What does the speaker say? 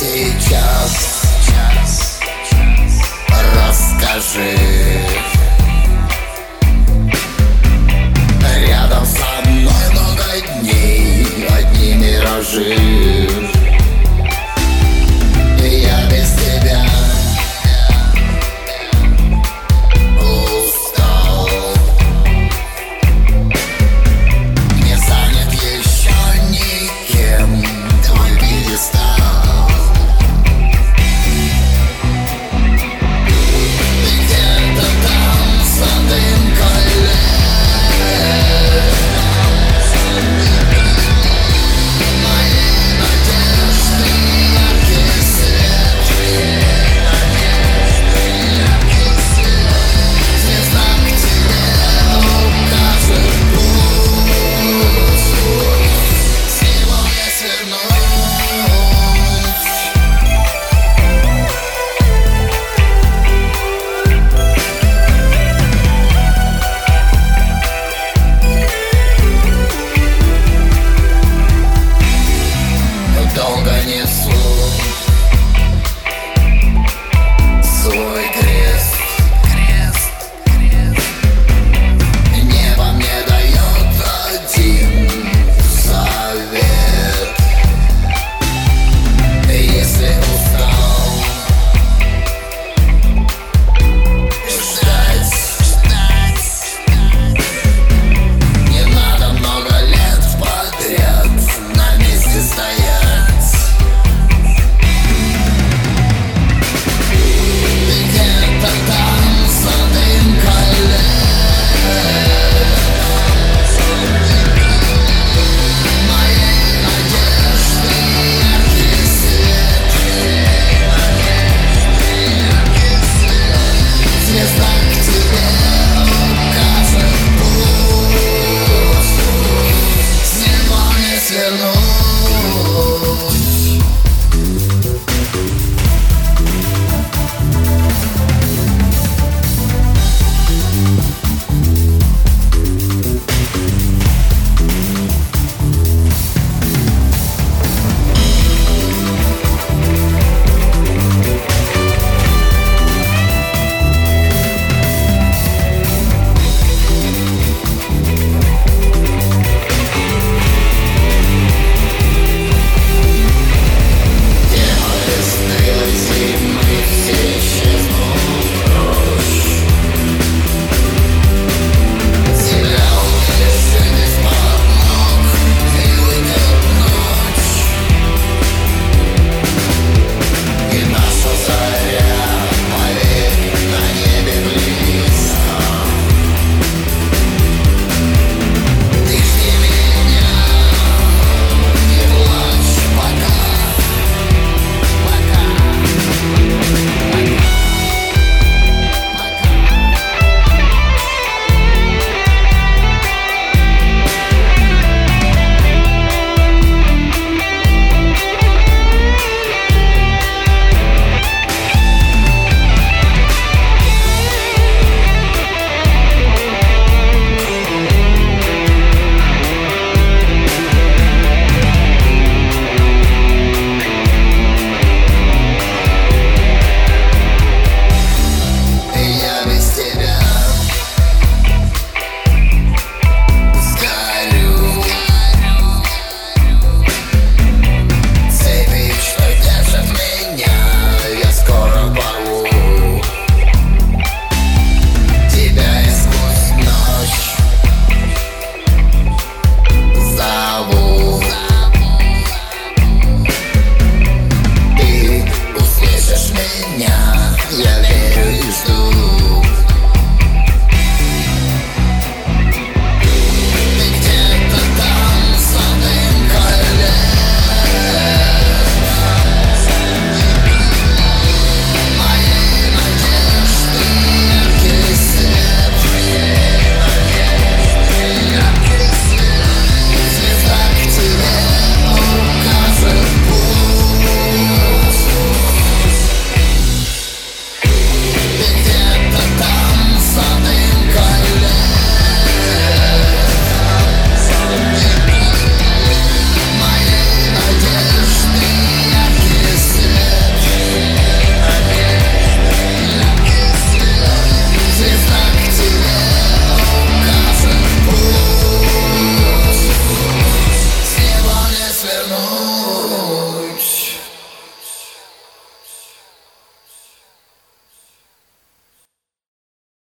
сейчас. Расскажи. Рядом со мной много дней Одни миражи.